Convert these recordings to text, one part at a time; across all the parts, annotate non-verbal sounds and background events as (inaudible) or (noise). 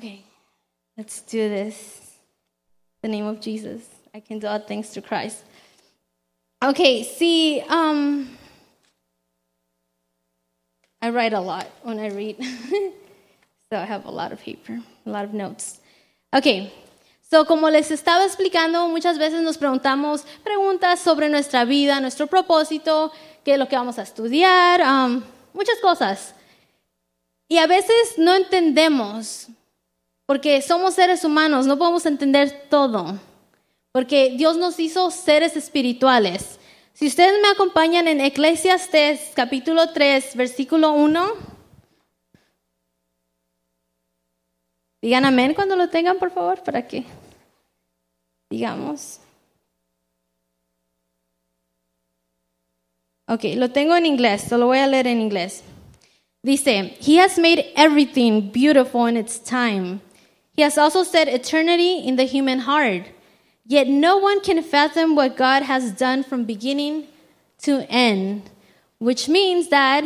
Okay, let's do this. The name of Jesus. I can do all things through Christ. Okay, see, um, I write a lot when I read. (laughs) so I have a lot of paper, a lot of notes. Okay, so como les estaba explicando, muchas veces nos preguntamos preguntas sobre nuestra vida, nuestro propósito, qué es lo que vamos a estudiar, um, muchas cosas. Y a veces no entendemos, porque somos seres humanos, no podemos entender todo, porque Dios nos hizo seres espirituales. Si ustedes me acompañan en Eclesiastes capítulo 3, versículo 1, digan amén cuando lo tengan, por favor, para que digamos. Ok, lo tengo en inglés, lo voy a leer en inglés. Dice, He has made everything beautiful in its time. He has also set eternity in the human heart. Yet no one can fathom what God has done from beginning to end, which means that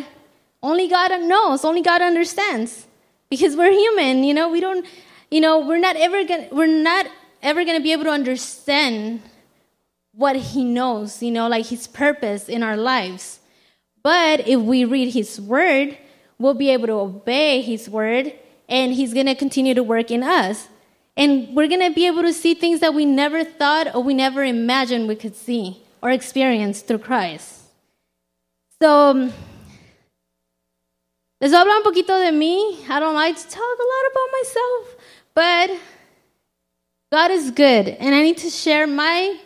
only God knows, only God understands. Because we're human, you know, we don't, you know, we're not ever gonna, we're not ever gonna be able to understand what He knows, you know, like His purpose in our lives. But if we read His Word, we'll be able to obey His Word, and He's gonna continue to work in us. And we're going to be able to see things that we never thought or we never imagined we could see or experience through Christ. So, um, les voy a hablar un poquito de mí. I don't like to talk a lot about myself, but God is good. And I need to share my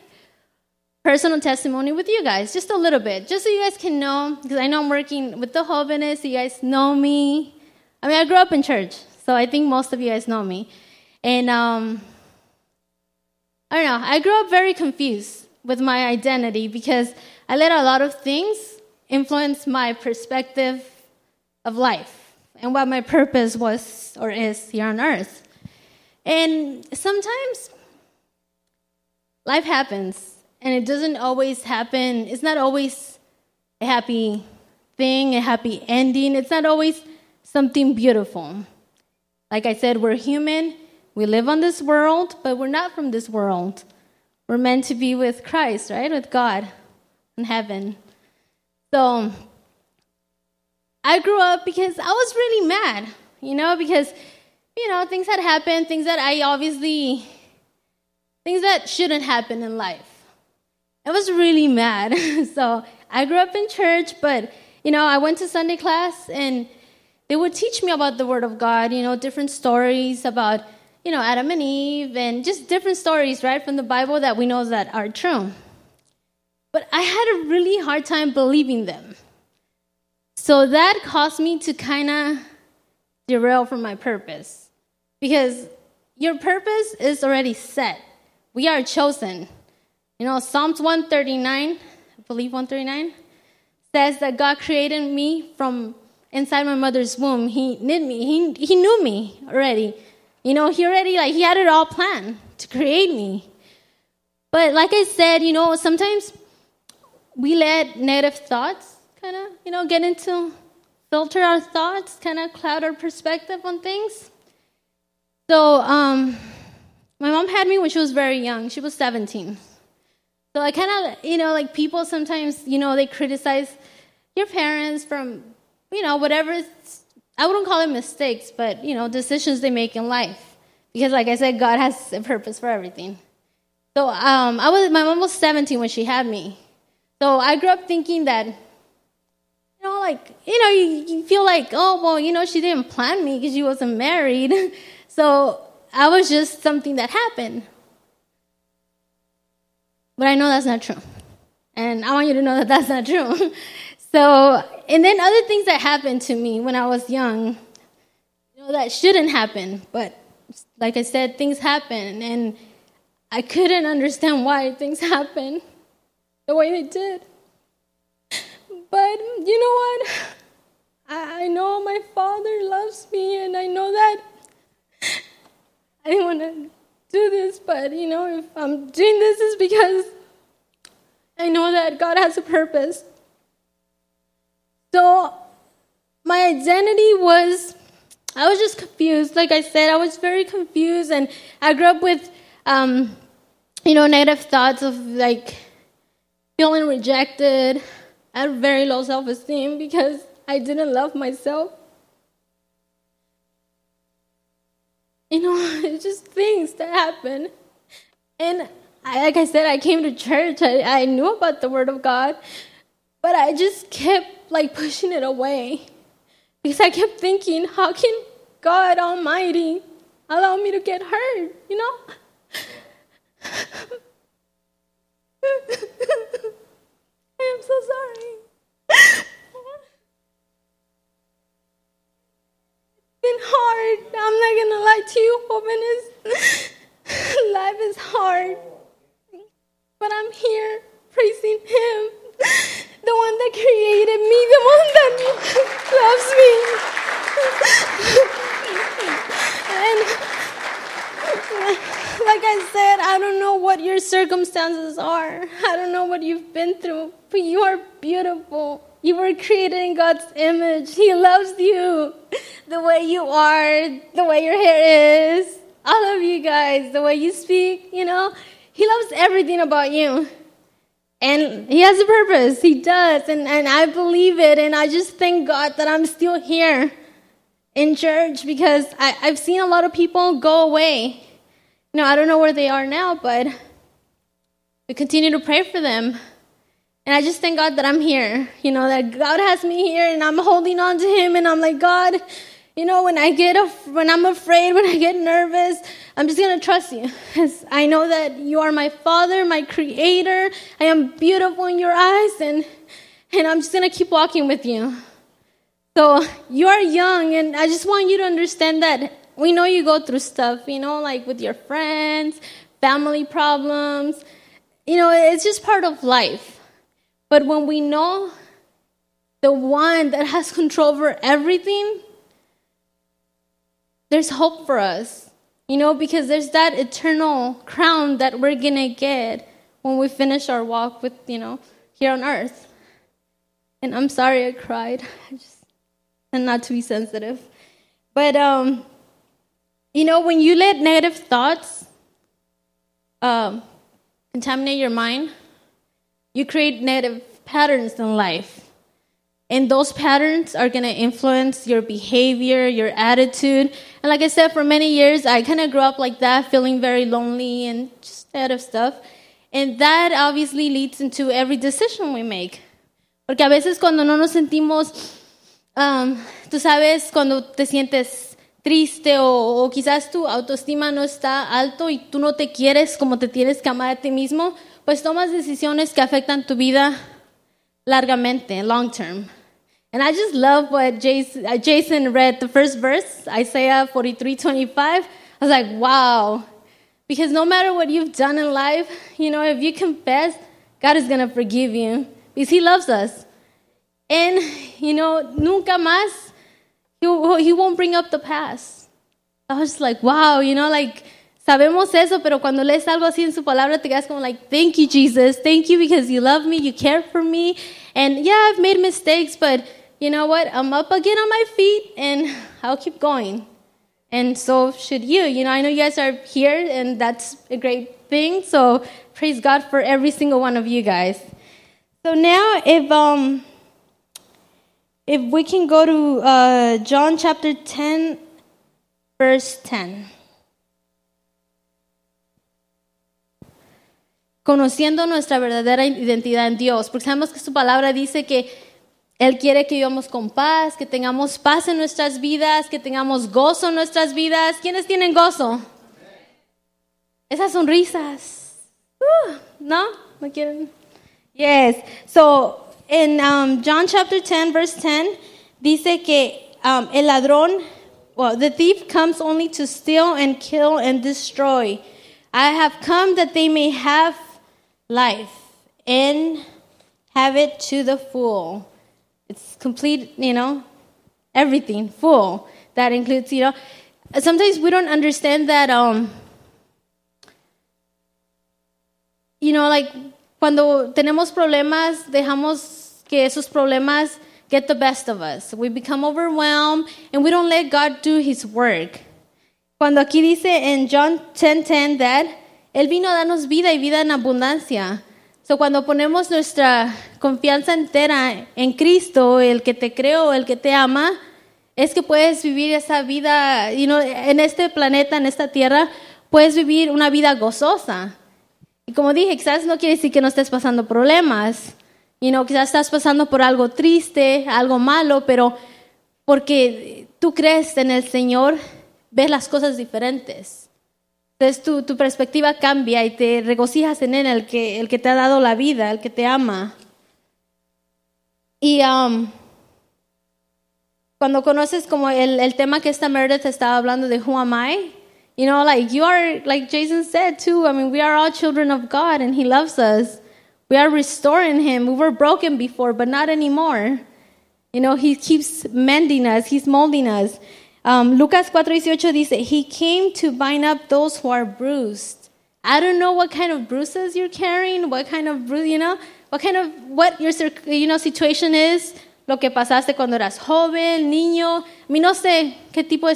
personal testimony with you guys, just a little bit, just so you guys can know, because I know I'm working with the Jóvenes, so you guys know me. I mean, I grew up in church, so I think most of you guys know me. And um, I don't know, I grew up very confused with my identity because I let a lot of things influence my perspective of life and what my purpose was or is here on earth. And sometimes life happens and it doesn't always happen, it's not always a happy thing, a happy ending, it's not always something beautiful. Like I said, we're human we live on this world, but we're not from this world. We're meant to be with Christ, right? With God in heaven. So I grew up because I was really mad, you know, because, you know, things had happened, things that I obviously, things that shouldn't happen in life. I was really mad. (laughs) so I grew up in church, but, you know, I went to Sunday class and they would teach me about the Word of God, you know, different stories about you know, Adam and Eve and just different stories, right, from the Bible that we know that are true. But I had a really hard time believing them. So that caused me to kind of derail from my purpose. Because your purpose is already set. We are chosen. You know, Psalms 139, I believe 139, says that God created me from inside my mother's womb. He knit me, he, he knew me already. You know, he already, like, he had it all planned to create me. But like I said, you know, sometimes we let negative thoughts kind of, you know, get into, filter our thoughts, kind of cloud our perspective on things. So, um, my mom had me when she was very young. She was 17. So I kind of, you know, like people sometimes, you know, they criticize your parents from, you know, whatever I wouldn't call it mistakes, but you know, decisions they make in life. Because, like I said, God has a purpose for everything. So, um, I was my mom was 17 when she had me. So I grew up thinking that, you know, like you know, you, you feel like, oh well, you know, she didn't plan me because she wasn't married. (laughs) so I was just something that happened. But I know that's not true, and I want you to know that that's not true. (laughs) So, and then other things that happened to me when I was young, you know, that shouldn't happen. But like I said, things happen, and I couldn't understand why things (laughs) happened the way they did. But you know what? I, I know my father loves me, and I know that (laughs) I didn't want to do this, but you know, if I'm doing this, is because I know that God has a purpose. So my identity was I was just confused. Like I said, I was very confused, and I grew up with, um, you know, negative thoughts of like feeling rejected. I had very low self esteem because I didn't love myself. You know, (laughs) it's just things that happen. And I, like I said, I came to church. I, I knew about the Word of God, but I just kept like pushing it away because I kept thinking, how can God Almighty allow me to get hurt? You know. (laughs) I am so sorry. it's been hard. I'm not gonna lie to you, jóvenes. (laughs) Life is hard. But I'm here praising Him, the one that created me, the one that loves me. and like I said, I don't know what your circumstances are. I don't know what you've been through, but you are beautiful. You were created in God's image. He loves you the way you are, the way your hair is. All of you guys, the way you speak, you know. He loves everything about you. And He has a purpose. He does. And, and I believe it. And I just thank God that I'm still here in church because I, I've seen a lot of people go away. You know, I don't know where they are now, but we continue to pray for them. And I just thank God that I'm here. You know, that God has me here and I'm holding on to Him and I'm like, God, you know, when I get, af- when I'm afraid, (laughs) when I get nervous, I'm just to trust you. (laughs) I know that you are my Father, my Creator. I am beautiful in your eyes and, and I'm just to keep walking with you. So you are young, and I just want you to understand that we know you go through stuff, you know, like with your friends, family problems. You know, it's just part of life. But when we know the one that has control over everything, there's hope for us, you know, because there's that eternal crown that we're gonna get when we finish our walk with, you know, here on earth. And I'm sorry I cried. (laughs) I just and not to be sensitive. But um, you know, when you let negative thoughts um, contaminate your mind, you create negative patterns in life. And those patterns are going to influence your behavior, your attitude. And like I said, for many years, I kind of grew up like that, feeling very lonely and just negative stuff. And that obviously leads into every decision we make. Porque a veces cuando no nos sentimos Um, tú sabes, cuando te sientes triste o, o, quizás tu autoestima no está alto y tú no te quieres como te tienes que amar a ti mismo, pues tomas decisiones que afectan tu vida largamente, long term. And I just love what Jason, uh, Jason read the first verse, Isaiah 43:25. I was like, wow. Because no matter what you've done in life, you know, if you confess, God is going to forgive you because He loves us. And, you know, nunca más, he, won't bring up the past. I was like, wow, you know, like, sabemos eso, pero cuando lees algo así en su palabra, te quedas como like, thank you, Jesus. Thank you because you love me, you care for me. And yeah, I've made mistakes, but you know what? I'm up again on my feet and (laughs) I'll keep going. And so should you. You know, I know you guys are here and that's a great thing. So praise God for every single one of you guys. So now, if, um, if we can go to uh, John chapter 10, verse 10. Conociendo nuestra verdadera identidad en Dios, porque sabemos que su palabra dice que Él quiere que vivamos con paz, que tengamos paz en nuestras vidas, que tengamos gozo en nuestras vidas. ¿Quiénes tienen gozo? Esas sonrisas. Uh, ¿No? ¿No quieren? Yes. So, in um, John chapter 10, verse 10, dice que um, el ladrón, well, the thief comes only to steal and kill and destroy. I have come that they may have life and have it to the full. It's complete, you know, everything, full. That includes, you know, sometimes we don't understand that, um, you know, like cuando tenemos problemas, dejamos que esos problemas get the best of us. We become overwhelmed and we don't let God do his work. Cuando aquí dice en John 10:10 that él vino a darnos vida y vida en abundancia. So cuando ponemos nuestra confianza entera en Cristo, el que te creó, el que te ama, es que puedes vivir esa vida, you know, en este planeta, en esta tierra, puedes vivir una vida gozosa. Y como dije, quizás no quiere decir que no estés pasando problemas, you know, quizás estás pasando por algo triste, algo malo, pero porque tú crees en el Señor, ves las cosas diferentes. Entonces tu, tu, perspectiva cambia y te regocijas en Él, el que, el que te ha dado la vida, el que te ama. Y um, cuando conoces como el, el tema que esta Meredith estaba hablando de Who am I, you know, like you are, like Jason said too, I mean, we are all children of God and He loves us. We are restoring Him. We were broken before, but not anymore. You know, He keeps mending us, He's molding us. Um, Lucas 4:18 dice, He came to bind up those who are bruised. I don't know what kind of bruises you're carrying, what kind of bruise, you know, what kind of, what your, you know, situation is, lo que pasaste cuando eras joven, niño. I mean, no sé qué tipo de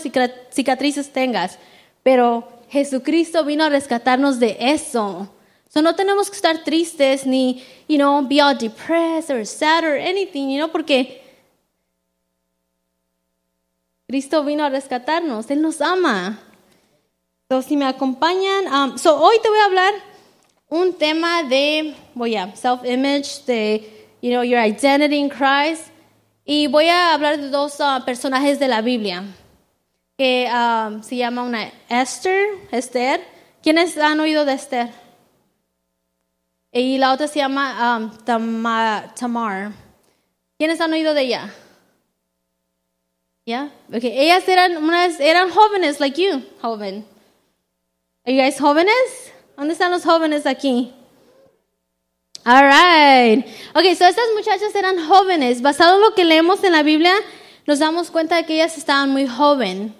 cicatrices tengas, pero Jesucristo vino a rescatarnos de eso. So no tenemos que estar tristes ni, you know, be all depressed or sad or anything, you know, porque Cristo vino a rescatarnos, Él nos ama. Entonces, si me acompañan, um, so hoy te voy a hablar un tema de, voy a, self-image, de, you know, your identity in Christ. Y voy a hablar de dos uh, personajes de la Biblia, que um, se llama una Esther, Esther. ¿Quiénes han oído de Esther? Y la otra se llama um, Tamar. ¿Quiénes han oído de ella? Yeah? Okay. Ellas eran, unas, eran jóvenes, like you, joven. Are you guys jóvenes? ¿Dónde están los jóvenes aquí? All right. Okay, so estas muchachas eran jóvenes. Basado en lo que leemos en la Biblia, nos damos cuenta de que ellas estaban muy jóvenes.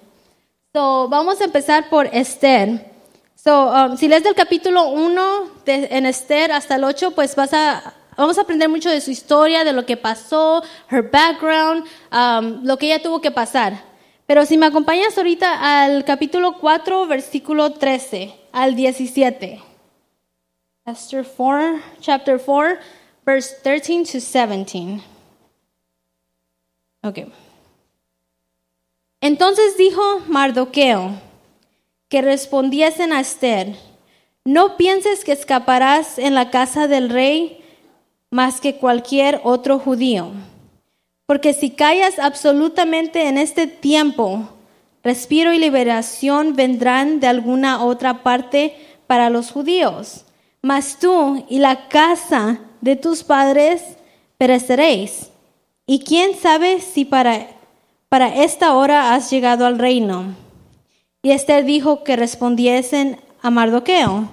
So, vamos a empezar por Esther. So, um, si lees del capítulo 1 en Esther hasta el 8, pues vas a Vamos a aprender mucho de su historia, de lo que pasó, her background, um, lo que ella tuvo que pasar. Pero si me acompañas ahorita al capítulo 4, versículo 13 al 17. Esther 4, chapter 4, verse 13 to 17. Ok. Entonces dijo Mardoqueo que respondiesen a Esther, no pienses que escaparás en la casa del rey más que cualquier otro judío. Porque si callas absolutamente en este tiempo, respiro y liberación vendrán de alguna otra parte para los judíos. Mas tú y la casa de tus padres pereceréis. Y quién sabe si para, para esta hora has llegado al reino. Y Esther dijo que respondiesen a Mardoqueo,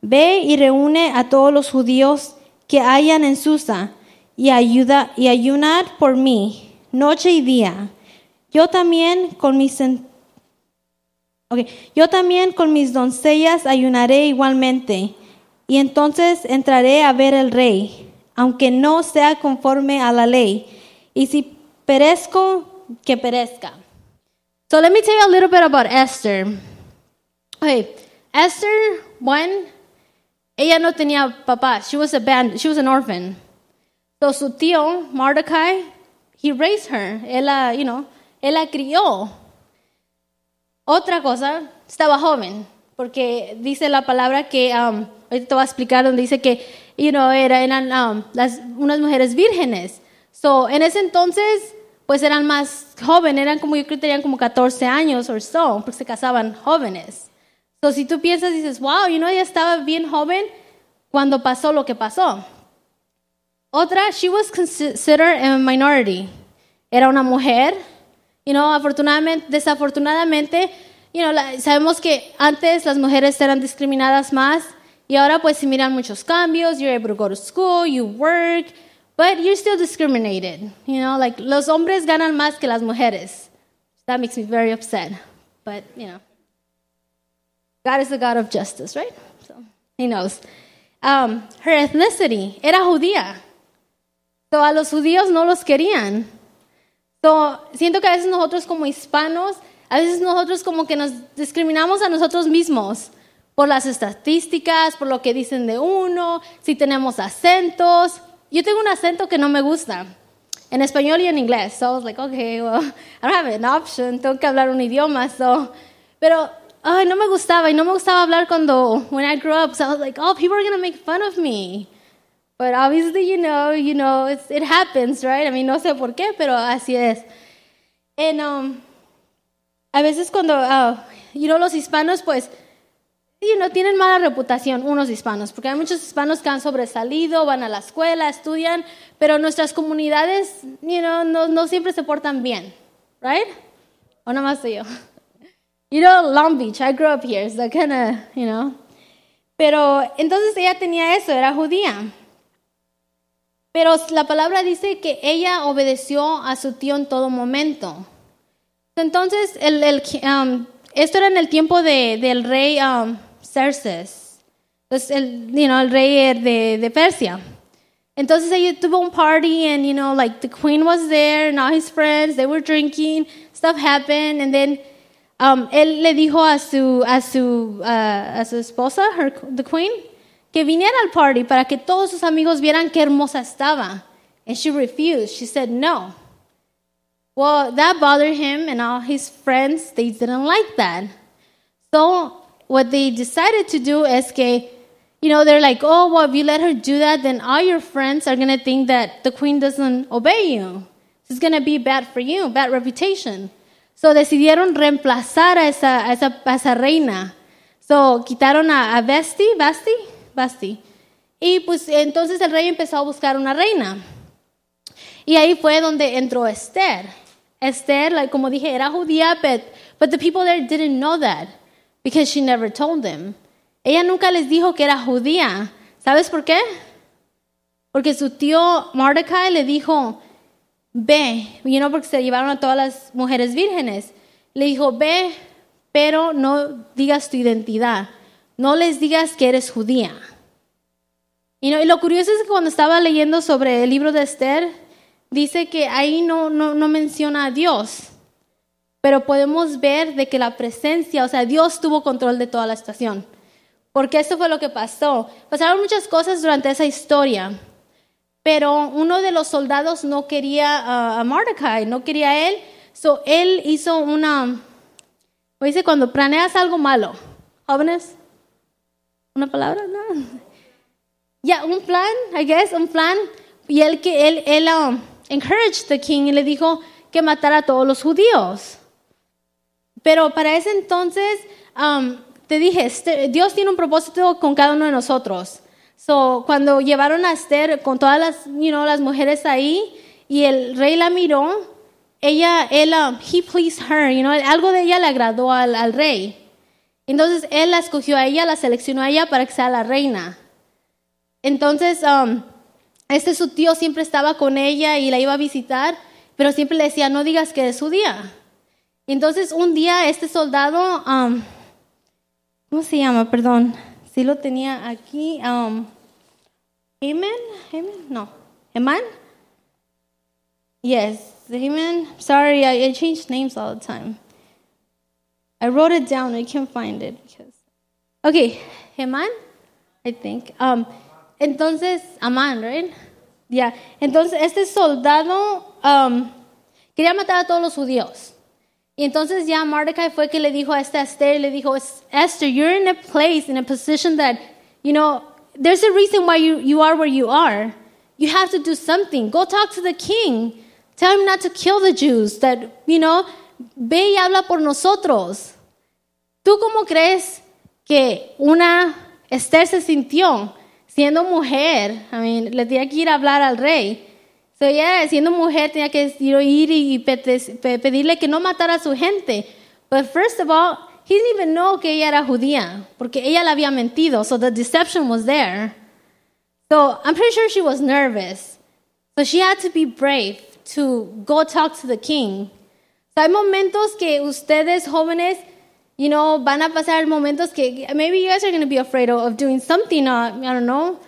ve y reúne a todos los judíos que hayan en Susa y ayuda y ayunar por mí noche y día. Yo también con mis yo también con mis doncellas ayunaré igualmente y entonces entraré a ver el rey, aunque no sea conforme a la ley. Y si perezco, que perezca. So let me tell you a little bit about Esther. Okay, Esther, one, ella no tenía papá. She was abandoned. She was an orphan. So su tío, Mordecai, he raised her. Él la, you know, él la crió. Otra cosa, estaba joven, porque dice la palabra que, um, ahorita te voy a explicar donde dice que, you know, era, eran um, las, unas mujeres vírgenes. So, en ese entonces, pues eran más jóvenes, eran como, yo creo que tenían como 14 años o so, porque se casaban jóvenes. So, si tú piensas, dices, wow, you know, ella estaba bien joven cuando pasó lo que pasó. Otra, she was considered a minority. Era una mujer, you know, afortunadamente, desafortunadamente, you know, sabemos que antes las mujeres eran discriminadas más y ahora pues se miran muchos cambios. You're able to go to school, you work, but you're still discriminated. You know, like los hombres ganan más que las mujeres. That makes me very upset, but you know. God is the God of justice, right? So he knows. Um, her ethnicity era judía. So a los judíos no los querían. So, siento que a veces nosotros como hispanos, a veces nosotros como que nos discriminamos a nosotros mismos por las estadísticas, por lo que dicen de uno, si tenemos acentos. Yo tengo un acento que no me gusta, en español y en inglés. So I was like, okay, well, (laughs) I don't have an option, tengo que hablar un idioma. So. Pero ay, no me gustaba y no me gustaba hablar cuando, when I grew up. So I was like, oh, people are to make fun of me. But obviously, you know, you know, it's, it happens, right? I mean, no sé por qué, pero así es. And, um, a veces cuando, uh, you know, los hispanos, pues, you know, tienen mala reputación, unos hispanos, porque hay muchos hispanos que han sobresalido, van a la escuela, estudian, pero nuestras comunidades, you know, no, no siempre se portan bien, right? O nada más yo. You know, Long Beach, I grew up here, so kind of, you know. Pero entonces ella tenía eso, era judía. Pero la palabra dice que ella obedeció a su tío en todo momento. Entonces, el, el, um, esto era en el tiempo de, del rey um, Xerxes, pues el, you know, el rey de, de Persia. Entonces ella tuvo un party and, you know, like the queen was there and all his friends, they were drinking, stuff happened, and then um, él le dijo a su, a su, uh, a su esposa, her, the queen, que viniera al party para que todos sus amigos vieran qué hermosa estaba. And she refused. She said no. Well, that bothered him and all his friends. They didn't like that. So what they decided to do is que, you know, they're like, oh, well, if you let her do that, then all your friends are going to think that the queen doesn't obey you. It's going to be bad for you, bad reputation. So decidieron reemplazar a esa, a esa, a esa reina. So quitaron a, a Basti, Basti, Basti. Y pues entonces el rey empezó a buscar una reina. Y ahí fue donde entró Esther. Esther, like, como dije, era judía, but, but the people there didn't know that because she never told them. Ella nunca les dijo que era judía. ¿Sabes por qué? Porque su tío Mordecai le dijo, ve, you know, porque se llevaron a todas las mujeres vírgenes. Le dijo, ve, pero no digas tu identidad. No les digas que eres judía. Y, lo curioso es que cuando estaba leyendo sobre el libro de Esther, dice que ahí no, no, no menciona a Dios. Pero podemos ver de que la presencia, o sea, Dios tuvo control de toda la situación. Porque eso fue lo que pasó. Pasaron muchas cosas durante esa historia. Pero uno de los soldados no quería a Mordecai, no quería a él. So él hizo una, ¿cómo dice cuando planeas algo malo. Jóvenes, una palabra, no. (laughs) Ya, un plan, I guess, un plan. Y él que él, él um, encouraged the king y le dijo que matara a todos los judíos. Pero para ese entonces, um, te dije, este, Dios tiene un propósito con cada uno de nosotros. So, cuando llevaron a Esther con todas las, you know, las mujeres ahí y el rey la miró, ella, él, um, he pleased her, you know, algo de ella le agradó al, al, rey. Entonces él la escogió a ella, la seleccionó a ella para que sea la reina. Entonces, um, este su tío siempre estaba con ella y la iba a visitar, pero siempre le decía, no digas que es su día. Entonces un día este soldado, um, ¿cómo se llama? Perdón, sí lo tenía aquí. Um, Haman? Amen? No. Haman? Yes, Amen? Sorry, I, I change names all the time. I wrote it down. I can't find it because. Okay, Haman, I think. Um, entonces, Amán, right? Yeah. Entonces, este soldado um, quería matar a todos los judíos. Y entonces ya Mordecai fue que le dijo a esta Esther, le dijo, Esther, you're in a place, in a position that, you know, there's a reason why you, you are where you are. You have to do something. Go talk to the king. Tell him not to kill the Jews. That, you know, ve y habla por nosotros. ¿Tú cómo crees que una Esther se sintió siendo mujer? I mean, le tenía que ir a hablar al rey. So ella, siendo mujer, tenía que ir y pedirle que no matara a su gente. But first of all, he didn't even know que ella era judía, porque ella le había mentido. So the deception was there. So I'm pretty sure she was nervous. So she had to be brave to go talk to the king. So hay momentos que ustedes jóvenes, you know, van a pasar momentos que maybe you guys are going to be afraid of doing something, uh, I don't know,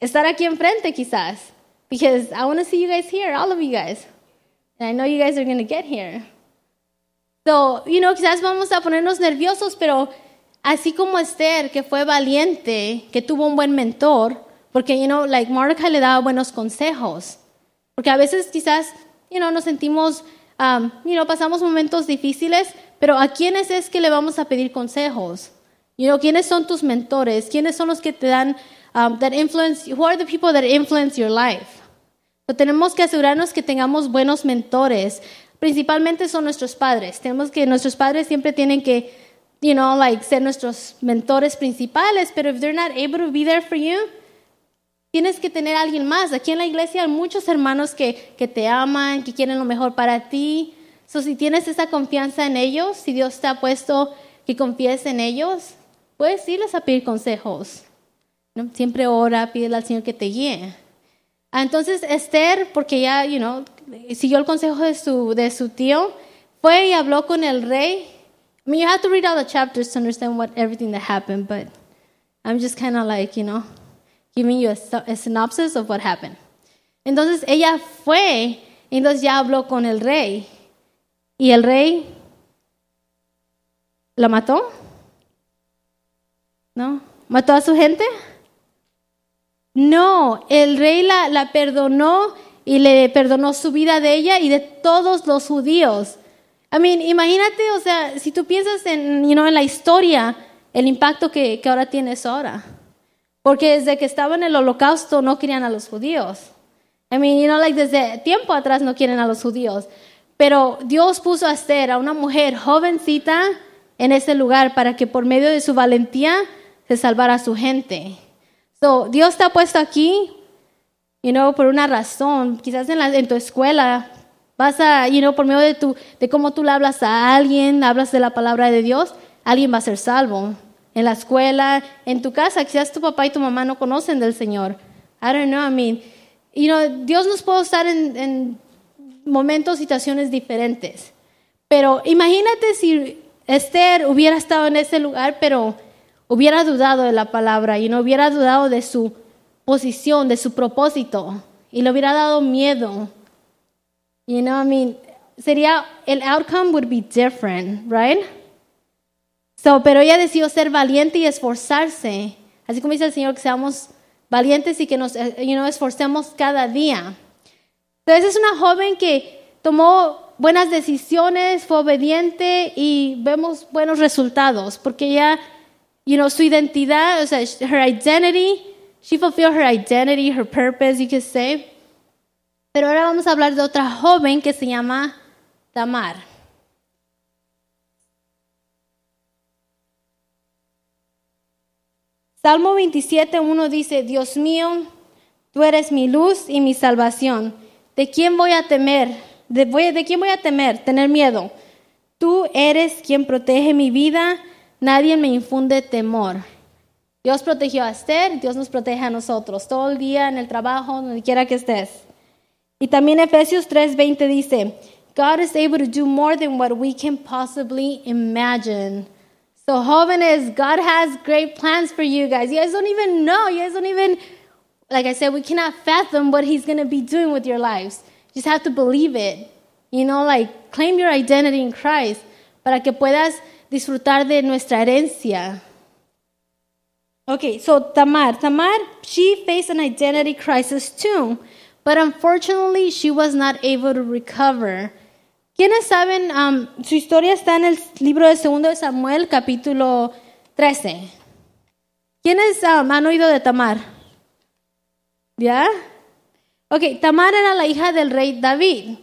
estar aquí enfrente quizás. Because I want to see you guys here, all of you guys. And I know you guys are going to get here. So, you know, quizás vamos a ponernos nerviosos, pero así como Esther, que fue valiente, que tuvo un buen mentor, porque, you know, like Mordecai le daba buenos consejos. Porque a veces quizás, you know, nos sentimos, um, you know, pasamos momentos difíciles, pero ¿a quiénes es que le vamos a pedir consejos? You know, ¿quiénes son tus mentores? ¿Quiénes son los que te dan, um, that influence, who are the people that influence your life? So, tenemos que asegurarnos que tengamos buenos mentores. Principalmente son nuestros padres. Tenemos que, nuestros padres siempre tienen que, you know, like, ser nuestros mentores principales, pero if they're not able to be there for you, Tienes que tener a alguien más. Aquí en la iglesia hay muchos hermanos que, que te aman, que quieren lo mejor para ti. So, si tienes esa confianza en ellos, si Dios te ha puesto que confíes en ellos, puedes irles a pedir consejos. ¿no? Siempre ora, pídele al Señor que te guíe. Ah, entonces Esther, porque ya, you know, siguió el consejo de su, de su tío, fue y habló con el rey. I mean, you have to read all the chapters to understand what everything that happened, but I'm just kind of like, you know, giving you a, a synopsis of what happened. Entonces ella fue, y entonces ya habló con el rey. Y el rey la mató. ¿No? ¿Mató a su gente? No, el rey la, la perdonó y le perdonó su vida de ella y de todos los judíos. I mean, imagínate, o sea, si tú piensas en, you know, en la historia, el impacto que, que ahora tiene eso ahora. Porque desde que estaba en el holocausto no querían a los judíos. I mean, you know, like desde tiempo atrás no quieren a los judíos. Pero Dios puso a Esther, a una mujer jovencita, en ese lugar para que por medio de su valentía se salvara a su gente. So, Dios te ha puesto aquí, you know, por una razón. Quizás en, la, en tu escuela vas a, you know, por medio de, tu, de cómo tú le hablas a alguien, hablas de la palabra de Dios, alguien va a ser salvo en la escuela, en tu casa, quizás tu papá y tu mamá no conocen del Señor. I don't know, I mean, you know, Dios nos puede estar en, en momentos, situaciones diferentes. Pero imagínate si Esther hubiera estado en ese lugar, pero hubiera dudado de la palabra y no hubiera dudado de su posición, de su propósito, y le hubiera dado miedo. You know, I mean, sería, el outcome would be different, right? So, pero ella decidió ser valiente y esforzarse. Así como dice el Señor, que seamos valientes y que nos you know, esforcemos cada día. Entonces es una joven que tomó buenas decisiones, fue obediente y vemos buenos resultados porque ella, you know, su identidad, o sea, her identity, she fulfilled her identity, her purpose, you could say. Pero ahora vamos a hablar de otra joven que se llama Tamar. Salmo 27, 1 dice, Dios mío, tú eres mi luz y mi salvación. ¿De quién voy a temer? ¿De, ¿De quién voy a temer? Tener miedo. Tú eres quien protege mi vida, nadie me infunde temor. Dios protegió a Esther, Dios nos protege a nosotros, todo el día, en el trabajo, donde quiera que estés. Y también Efesios 3:20 dice, God is able to do more than what we can possibly imagine. So, jóvenes, God has great plans for you guys. You guys don't even know. You guys don't even, like I said, we cannot fathom what He's going to be doing with your lives. You just have to believe it. You know, like, claim your identity in Christ para que puedas disfrutar de nuestra herencia. Okay, so Tamar. Tamar, she faced an identity crisis too, but unfortunately, she was not able to recover. ¿Quiénes saben? Um, su historia está en el libro de Segundo de Samuel, capítulo 13. ¿Quiénes um, han oído de Tamar? ¿Ya? Ok, Tamar era la hija del rey David.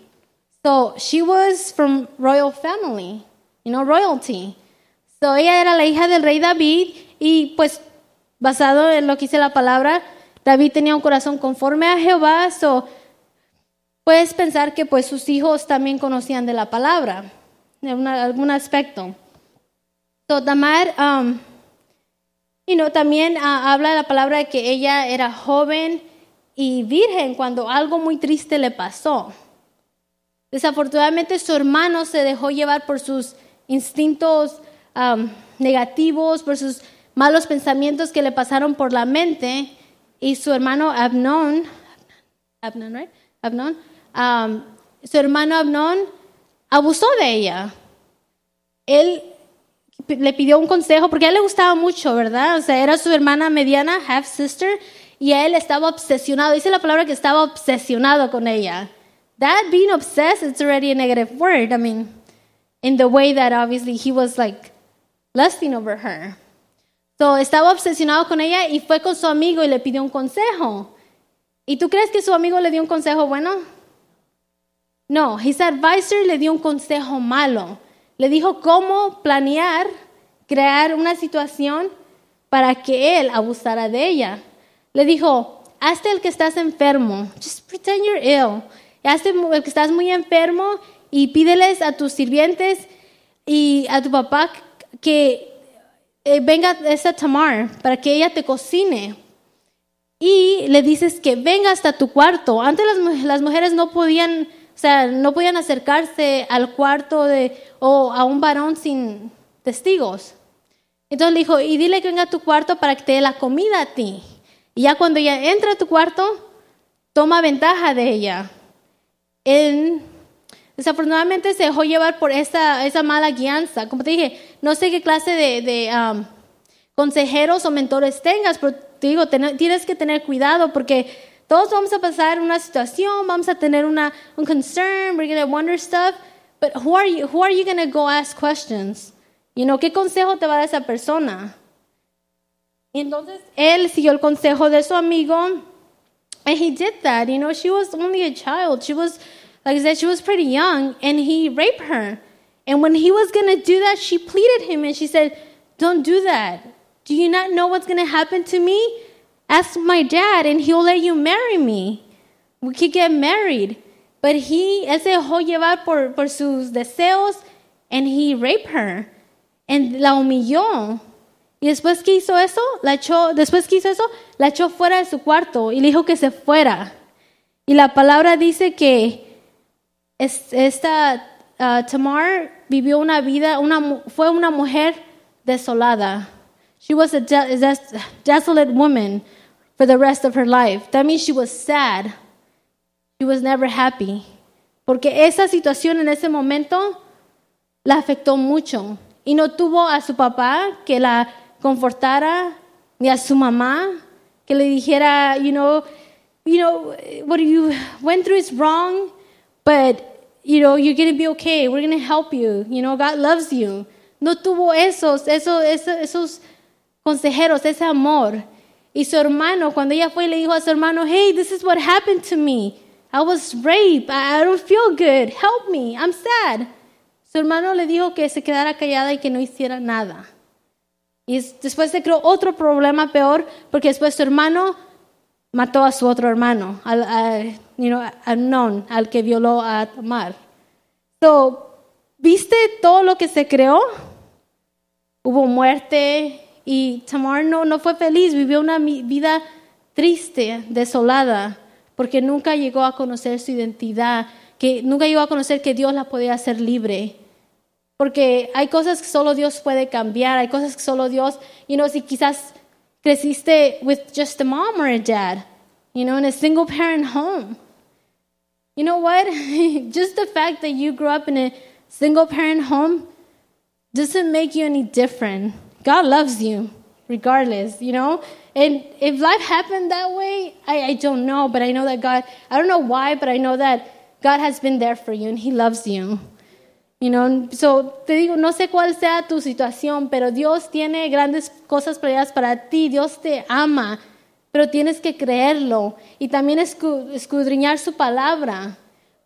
So, she was from royal family, you know, royalty. So, ella era la hija del rey David y pues basado en lo que dice la palabra, David tenía un corazón conforme a Jehová, so puedes pensar que pues sus hijos también conocían de la palabra, en algún aspecto. So, Tamar, um, you know, también uh, habla de la palabra de que ella era joven y virgen cuando algo muy triste le pasó. Desafortunadamente su hermano se dejó llevar por sus instintos um, negativos, por sus malos pensamientos que le pasaron por la mente y su hermano Abnón, Abnón, right? Abnón, su hermano Abnón abusó de ella. Él le pidió un consejo porque a él le gustaba mucho, ¿verdad? O sea, era su hermana mediana, half sister, y él estaba obsesionado. Dice la palabra que estaba obsesionado con ella. That being obsessed, it's already a negative word. I mean, in the way that obviously he was like lusting over her. Estaba obsesionado con ella y fue con su amigo y le pidió un consejo. ¿Y tú crees que su amigo le dio un consejo bueno? No, his advisor le dio un consejo malo. Le dijo cómo planear, crear una situación para que él abusara de ella. Le dijo, hazte el que estás enfermo. Just pretend you're ill. Hazte el que estás muy enfermo y pídeles a tus sirvientes y a tu papá que eh, venga esa Tamar para que ella te cocine. Y le dices que venga hasta tu cuarto. Antes las, las mujeres no podían, o sea, no podían acercarse al cuarto de, o a un varón sin testigos. Entonces le dijo, y dile que venga a tu cuarto para que te dé la comida a ti. Y ya cuando ella entra a tu cuarto, toma ventaja de ella. En Desafortunadamente se dejó llevar por esa, mala guianza. Como te dije, no sé qué clase de, um, consejeros o mentores tengas, pero te digo, tienes que tener cuidado porque todos vamos a pasar una situación, vamos a tener una, un concern, we're going to wonder stuff, but who are you, who going to go ask questions? You know, ¿qué consejo te va a dar esa persona? Entonces él siguió el consejo de su amigo, and he did that. You know, she was only a child. She was like I said, she was pretty young, and he raped her. And when he was gonna do that, she pleaded him and she said, Don't do that. Do you not know what's gonna happen to me? Ask my dad, and he'll let you marry me. We could get married. But he, él se dejó llevar por, por sus deseos, and he raped her. And la humilló. Y después que hizo eso, la echó, después que hizo eso, la echó fuera de su cuarto y le dijo que se fuera. Y la palabra dice que esta uh, Tamar vivió una vida, una, fue una mujer desolada. She was a desolate woman for the rest of her life. That means she was sad. She was never happy. Porque esa situación en ese momento la afectó mucho. Y no tuvo a su papá que la confortara, ni a su mamá que le dijera, you know, you know, what you went through is wrong, but you know, you're going to be okay. We're going to help you. You know, God loves you. No tuvo esos, esos, esos, consejeros, ese amor. Y su hermano, cuando ella fue le dijo a su hermano, hey, this is what happened to me. I was raped. I don't feel good. Help me. I'm sad. Su hermano le dijo que se quedara callada y que no hiciera nada. Y después se creó otro problema peor, porque después su hermano mató a su otro hermano, al, you know, al que violó a Tamar. So, ¿Viste todo lo que se creó? Hubo muerte y Tamar no, no fue feliz, vivió una vida triste, desolada, porque nunca llegó a conocer su identidad, que nunca llegó a conocer que Dios la podía hacer libre. Porque hay cosas que solo Dios puede cambiar, hay cosas que solo Dios, you know, si quizás creciste with just a mom or a dad, you know, in a single parent home. You know what? (laughs) just the fact that you grew up in a single parent home doesn't make you any different. God loves you regardless, you know? And if life happened that way, I, I don't know, but I know that God, I don't know why, but I know that God has been there for you and He loves you. You know, so te digo, no sé cuál sea tu situación, pero Dios tiene grandes cosas planeadas para ti. Dios te ama, pero tienes que creerlo y también escudriñar su palabra,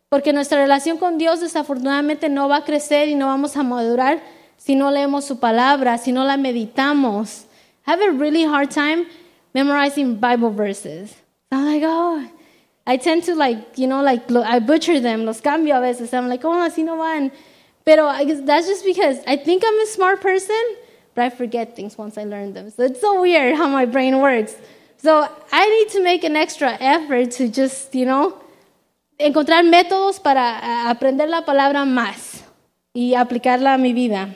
porque nuestra relación con Dios desafortunadamente no va a crecer y no vamos a madurar si no leemos su palabra, si no la meditamos. I have a really hard time memorizing Bible verses. I'm like, oh, I tend to like, you know, like I butcher them, los cambio a veces. I'm like, oh, así no van. Pero that's just because I think I'm a smart person, but I forget things once I learn them. So it's so weird how my brain works. So I need to make an extra effort to just, you know, encontrar métodos para eh, aprender la palabra más y aplicarla a mi vida.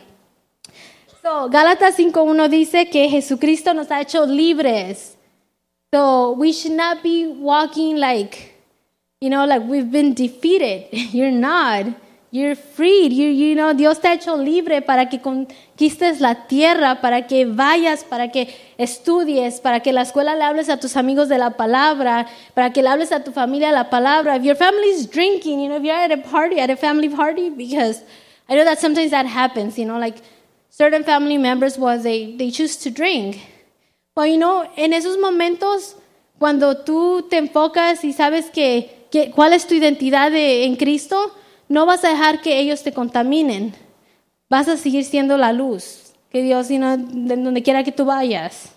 So, Gálatas 5.1 dice que Jesucristo nos ha hecho libres. So we should not be walking like you know, like we've been defeated. (laughs) You're not. You're freed. You, you know, Dios te ha hecho libre para que conquistes la tierra, para que vayas, para que estudies, para que la escuela le hables a tus amigos de la palabra, para que le hables a tu familia la palabra. If your family's drinking, you know, if you're at a party, at a family party, because I know that sometimes that happens, you know, like certain family members was they, they choose to drink. Well, you know, en esos momentos, cuando tú te enfocas y sabes que, que cuál es tu identidad de, en Cristo, no vas a dejar que ellos te contaminen. Vas a seguir siendo la luz que Dios, de donde quiera que tú vayas.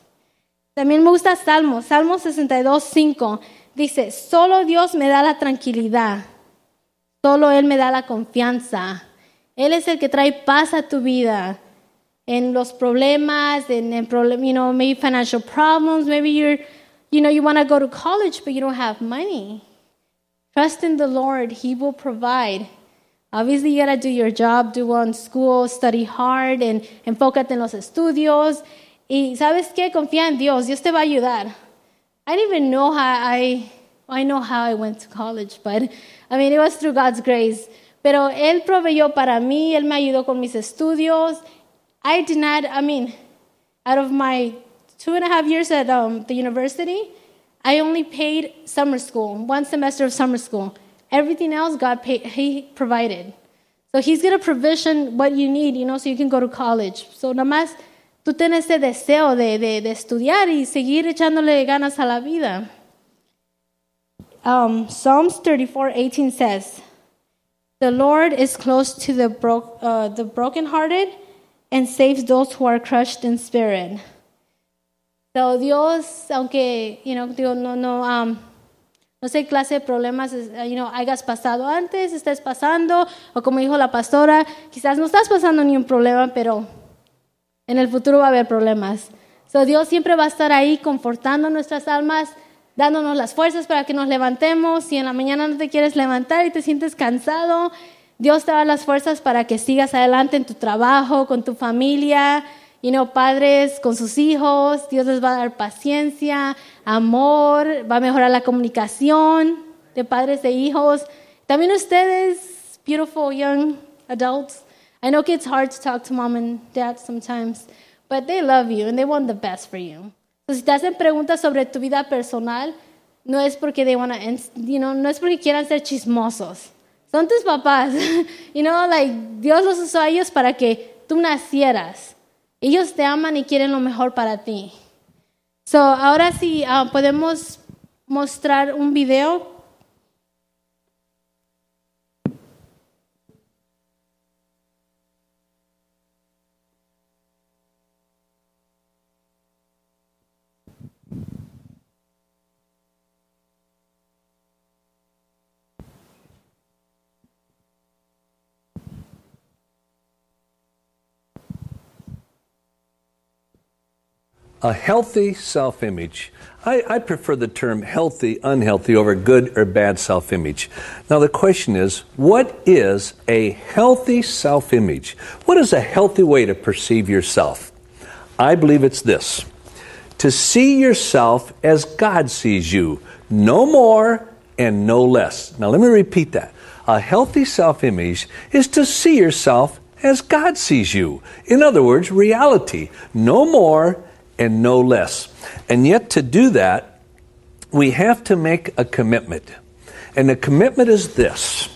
También me gusta Salmo, Salmo 62, 5. Dice, solo Dios me da la tranquilidad, solo Él me da la confianza. Él es el que trae paz a tu vida. En los problemas, en, problem, you know, maybe financial problems, maybe you're, you know, you want to go to college, but you don't have money. Trust in the Lord, He will provide. Obviously, you gotta do your job, do well in school, study hard, and enfócate en los estudios. Y sabes qué? Confía en Dios. Dios te va a ayudar. I didn't even know how I, I know how I went to college, but I mean, it was through God's grace. Pero Él proveyó para mí, Él me ayudó con mis estudios. I did not, I mean, out of my two and a half years at um, the university, I only paid summer school, one semester of summer school. Everything else, God paid, He provided. So He's going to provision what you need, you know, so you can go to college. So nada más tú tienes ese deseo de, de, de estudiar y seguir echándole ganas a la vida. Um, Psalms 34, 18 says, The Lord is close to the, bro- uh, the brokenhearted and saves those who are crushed in spirit. So Dios, aunque, you know, digo, no, no, um, no sé clase de problemas you know, hayas pasado antes, estés pasando, o como dijo la pastora, quizás no estás pasando ni un problema, pero en el futuro va a haber problemas. So, Dios siempre va a estar ahí confortando nuestras almas, dándonos las fuerzas para que nos levantemos. Si en la mañana no te quieres levantar y te sientes cansado, Dios te da las fuerzas para que sigas adelante en tu trabajo, con tu familia, you know, padres con sus hijos, Dios les va a dar paciencia, amor, va a mejorar la comunicación de padres e hijos. También ustedes, beautiful young adults, I know it's hard to talk to mom and dad sometimes, but they love you and they want the best for you. So, si te hacen preguntas sobre tu vida personal, no es porque they wanna, you know, no es porque quieran ser chismosos. Son tus papás. (laughs) you know, like, Dios los usó a ellos para que tú nacieras. Ellos te aman y quieren lo mejor para ti. So, ahora sí uh, podemos mostrar un video. A healthy self image. I, I, prefer the term healthy, unhealthy over good or bad self image. Now, the question is what is a healthy self image? What is a healthy way to perceive yourself? I believe it's this to see yourself as God sees you, no more and no less. Now, let me repeat that. A healthy self image is to see yourself as God sees you. In other words, reality, no more and no less. And yet, to do that, we have to make a commitment. And the commitment is this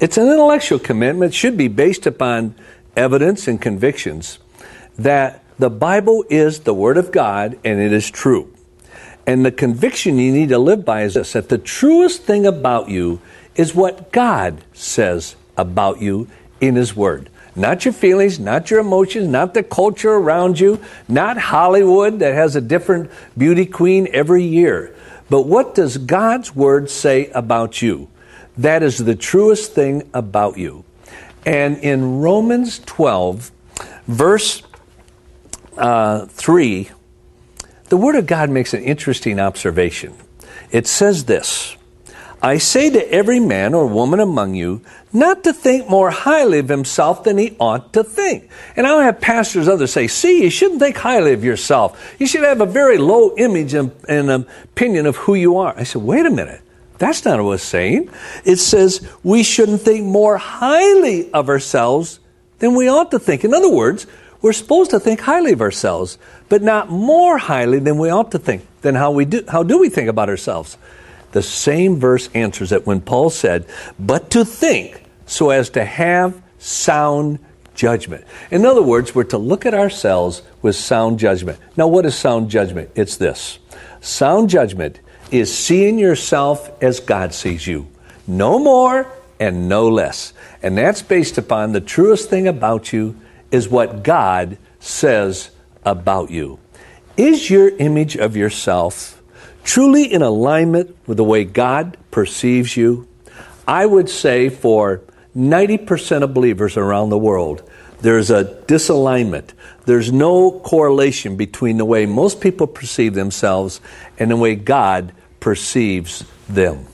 it's an intellectual commitment, it should be based upon evidence and convictions that the Bible is the Word of God and it is true. And the conviction you need to live by is this that the truest thing about you is what God says about you in His Word. Not your feelings, not your emotions, not the culture around you, not Hollywood that has a different beauty queen every year. But what does God's Word say about you? That is the truest thing about you. And in Romans 12, verse uh, 3, the Word of God makes an interesting observation. It says this I say to every man or woman among you not to think more highly of himself than he ought to think. And I'll have pastors others say, see, you shouldn't think highly of yourself. You should have a very low image and, and opinion of who you are. I said, wait a minute. That's not what it's saying. It says we shouldn't think more highly of ourselves than we ought to think. In other words, we're supposed to think highly of ourselves, but not more highly than we ought to think. Then how we do how do we think about ourselves? The same verse answers it when Paul said, "But to think so as to have sound judgment." In other words, we're to look at ourselves with sound judgment. Now, what is sound judgment? It's this. Sound judgment is seeing yourself as God sees you. No more and no less. And that's based upon the truest thing about you is what God says about you. Is your image of yourself truly in alignment with the way God perceives you? I would say for 90% of believers around the world, there's a disalignment. There's no correlation between the way most people perceive themselves and the way God perceives them.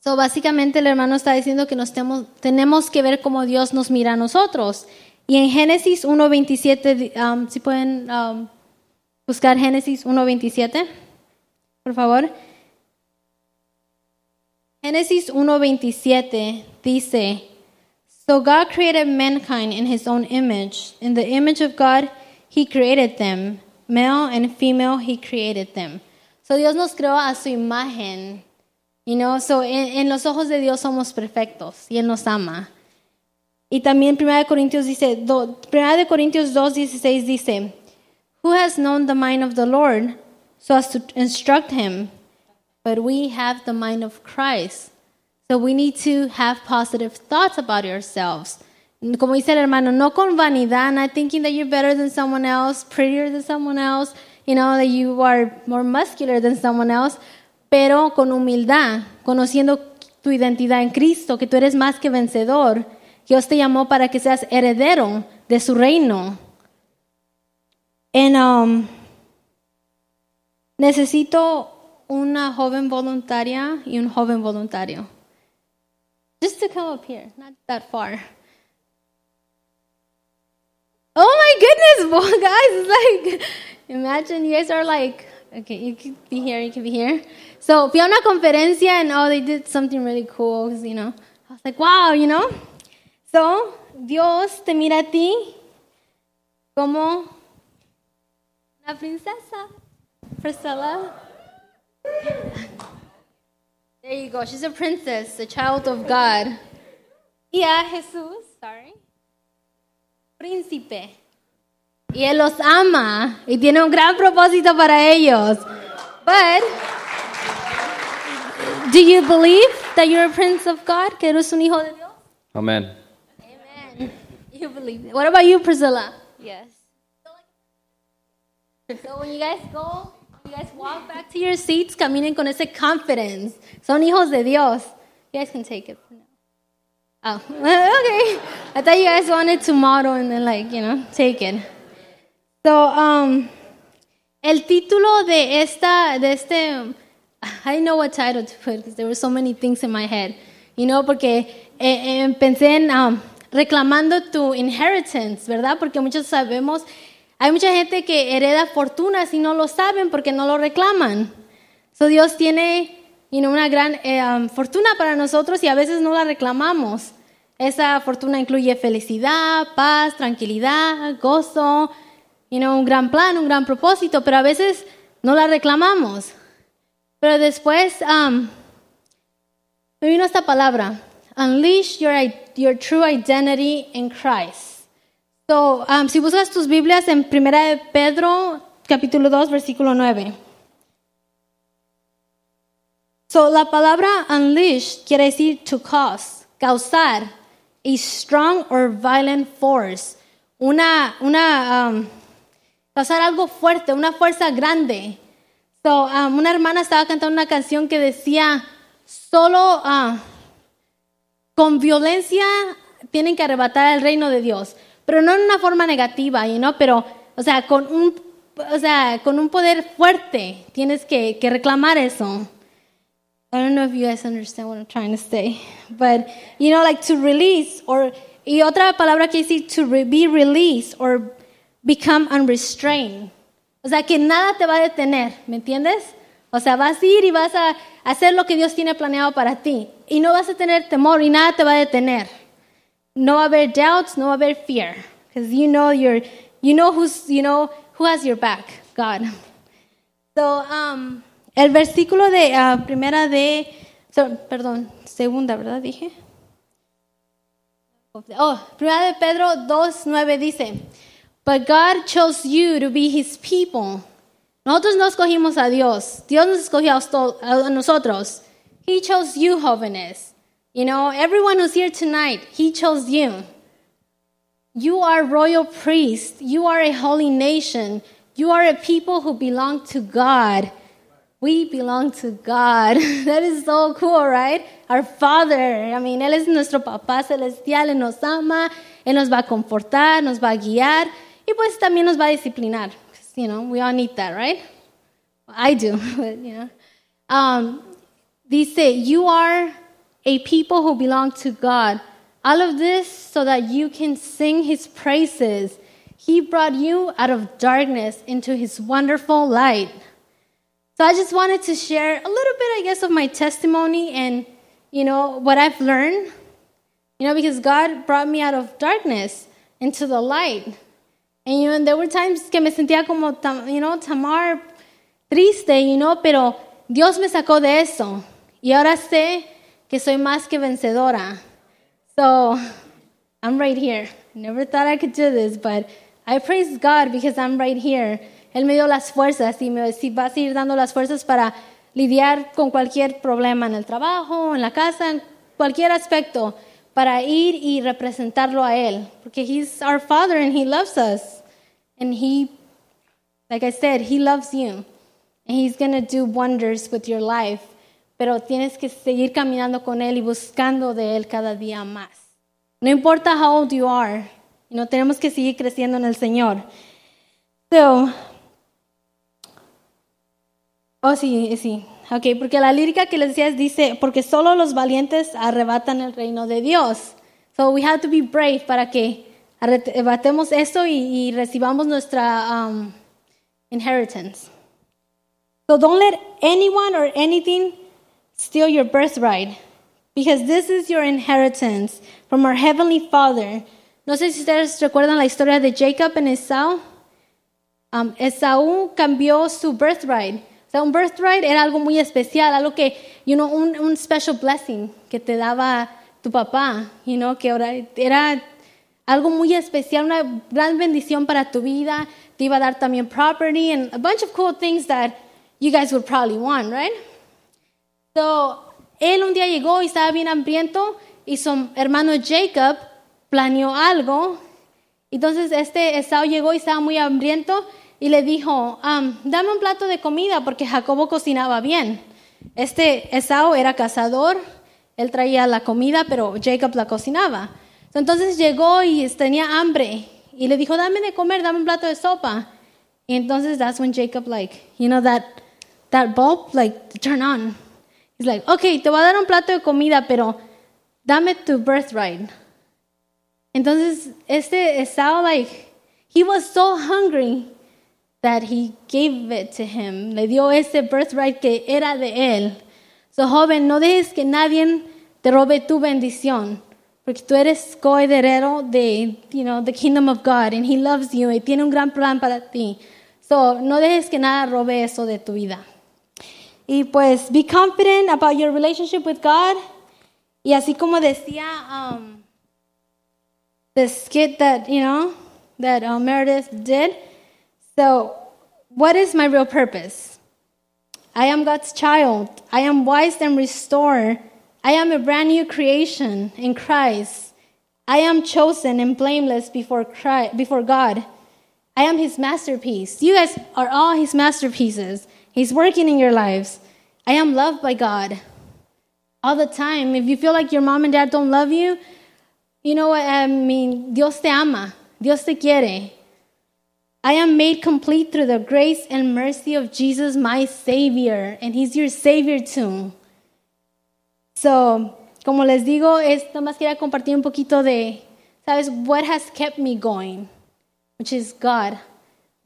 So, básicamente el hermano está diciendo que nos temo- tenemos que ver cómo Dios nos mira a nosotros. Y en Génesis 1.27, um, si pueden um, buscar Génesis 1.27, por favor. Génesis 1.27 dice, So God created mankind in his own image. In the image of God, he created them. Male and female, he created them. So Dios nos creó a su imagen. You know, so en, en los ojos de Dios somos perfectos y Él nos ama. Y también 1 de Corintios dice, do, 1 de Corintios 2:16 dice, Who has known the mind of the Lord so as to instruct him? But we have the mind of Christ. So we need to have positive thoughts about ourselves. Como dice el hermano, no con vanidad, not thinking that you're better than someone else, prettier than someone else, you know, that you are more muscular than someone else, pero con humildad, conociendo tu identidad en Cristo, que tú eres más que vencedor. Dios te llamó para que seas heredero de su reino. En, um, necesito una joven voluntaria y un joven voluntario. Just to come up here, not that far. Oh my goodness, (laughs) guys! Like, imagine you guys are like, okay, you can be here, you can be here. So, fui a una conferencia and oh, they did something really cool, you know. I was like, wow, you know. So, Dios te mira a ti como una princesa, Priscilla. There you go. She's a princess, a child of God. Y a Jesús, sorry, príncipe. Y Él los ama y tiene un gran propósito para ellos. But, do you believe that you're a prince of God? Que eres un hijo de Dios? Amen. You believe it. What about you, Priscilla? Yes. So when you guys go, you guys walk back to your seats, caminen con ese confidence. Son hijos de Dios. You guys can take it. Oh, (laughs) okay. I thought you guys wanted to model and then like, you know, take it. So, um, el título de esta, de este, I didn't know what title to put because there were so many things in my head. You know, porque eh, eh, pensé en um, reclamando tu inheritance, ¿verdad? Porque muchos sabemos, hay mucha gente que hereda fortunas y no lo saben porque no lo reclaman. So Dios tiene una gran eh, um, fortuna para nosotros y a veces no la reclamamos. Esa fortuna incluye felicidad, paz, tranquilidad, gozo, you know, un gran plan, un gran propósito, pero a veces no la reclamamos. Pero después um, me vino esta palabra, unleash your, your true identity in Christ. So, um, si buscas tus Biblias en 1 de Pedro, capítulo 2, versículo 9. So, la palabra unleash quiere decir to cause, causar, a strong or violent force, una, una, um, causar algo fuerte, una fuerza grande. So, um, una hermana estaba cantando una canción que decía, solo ah, con violencia tienen que arrebatar el reino de Dios, pero no en una forma negativa, you know, pero, o sea, con un, o sea, con un poder fuerte tienes que, reclamar eso. I don't know if you guys understand what I'm trying to say, but you know, like to release or y otra palabra que dice to be released or become unrestrained. O sea, que nada te va a detener, ¿me entiendes? O sea, vas a ir y vas a hacer lo que Dios tiene planeado para ti. Y no vas a tener temor y nada te va a detener. No va a haber doubts, no va a haber fear. Because you know you're, you know who's, you know who has your back, God. So, um, el versículo de uh, primera de, so, perdón, segunda, ¿verdad? Dije. Oh, primera de Pedro 2.9 dice, But God chose you to be His people. Nosotros no escogimos a Dios. Dios nos escogió a nosotros. He chose you, jóvenes. You know, everyone who's here tonight, He chose you. You are royal priests. You are a holy nation. You are a people who belong to God. We belong to God. (laughs) That is so cool, right? Our Father. I mean, Él es nuestro papá celestial. Él nos ama. Él nos va a confortar, nos va a guiar. Y pues también nos va a disciplinar. You know, we all need that, right? I do, (laughs) but you know. Um, dice, you are a people who belong to God. All of this so that you can sing his praises. He brought you out of darkness into his wonderful light. So I just wanted to share a little bit, I guess, of my testimony and, you know, what I've learned. You know, because God brought me out of darkness into the light. And, you there were times que me sentía como, you know, Tamar, triste, you know, pero Dios me sacó de eso. Y ahora sé que soy más que vencedora. So, I'm right here. Never thought I could do this, but I praise God because I'm right here. Él me dio las fuerzas y me va a seguir dando las fuerzas para lidiar con cualquier problema en el trabajo, en la casa, en cualquier aspecto, para ir y representarlo a Él. Porque He's our Father and He loves us. And He, like I said, He loves you. And He's going to do wonders with your life. Pero tienes que seguir caminando con Él y buscando de Él cada día más. No importa how old you are, no tenemos que seguir creciendo en el Señor. So, oh sí, sí, ok, porque la lírica que les decía dice, porque solo los valientes arrebatan el reino de Dios. So we have to be brave para que arrebatemos eso y, recibamos nuestra um, inheritance. So don't let anyone or anything steal your birthright, because this is your inheritance from our heavenly Father. No sé si ustedes recuerdan la historia de Jacob en Esaú. Um, Esaú cambió su birthright. O un birthright era algo muy especial, algo que, you know, un, un special blessing que te daba tu papá, you know, que era algo muy especial, una gran bendición para tu vida. Te iba a dar también property and a bunch of cool things that you guys would probably want, right? So, él un día llegó y estaba bien hambriento y su hermano Jacob planeó algo. Entonces este Esau llegó y estaba muy hambriento y le dijo, um, dame un plato de comida porque Jacobo cocinaba bien. Este Esau era cazador, él traía la comida, pero Jacob la cocinaba. Entonces llegó y tenía hambre y le dijo, dame de comer, dame un plato de sopa. Y entonces that's when Jacob like, you know that that bulb like turn on. He's like, okay, te voy a dar un plato de comida, pero dame tu birthright. Entonces, este Esau, like, he was so hungry that he gave it to him. Le dio ese birthright que era de él. So, joven, no dejes que nadie te robe tu bendición. Porque tú eres coheredero de, you know, the kingdom of God. And he loves you. Y tiene un gran plan para ti. So, no dejes que nada robe eso de tu vida. Y pues, be confident about your relationship with God. Y así como decía um, the skit that, you know, that uh, Meredith did. So, what is my real purpose? I am God's child. I am wise and restored. I am a brand new creation in Christ. I am chosen and blameless before, Christ, before God. I am His masterpiece. You guys are all His masterpieces. He's working in your lives. I am loved by God all the time. If you feel like your mom and dad don't love you, you know what? I mean, Dios te ama. Dios te quiere. I am made complete through the grace and mercy of Jesus, my Savior, and He's your Savior too. So, como les digo, es nomás quería compartir un poquito de, ¿sabes? What has kept me going, which is God.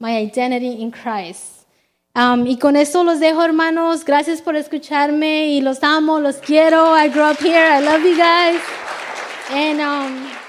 my identity in Christ. Um, y con eso los dejo, hermanos. Gracias por escucharme y los amo, los quiero. I grew up here. I love you guys. And um,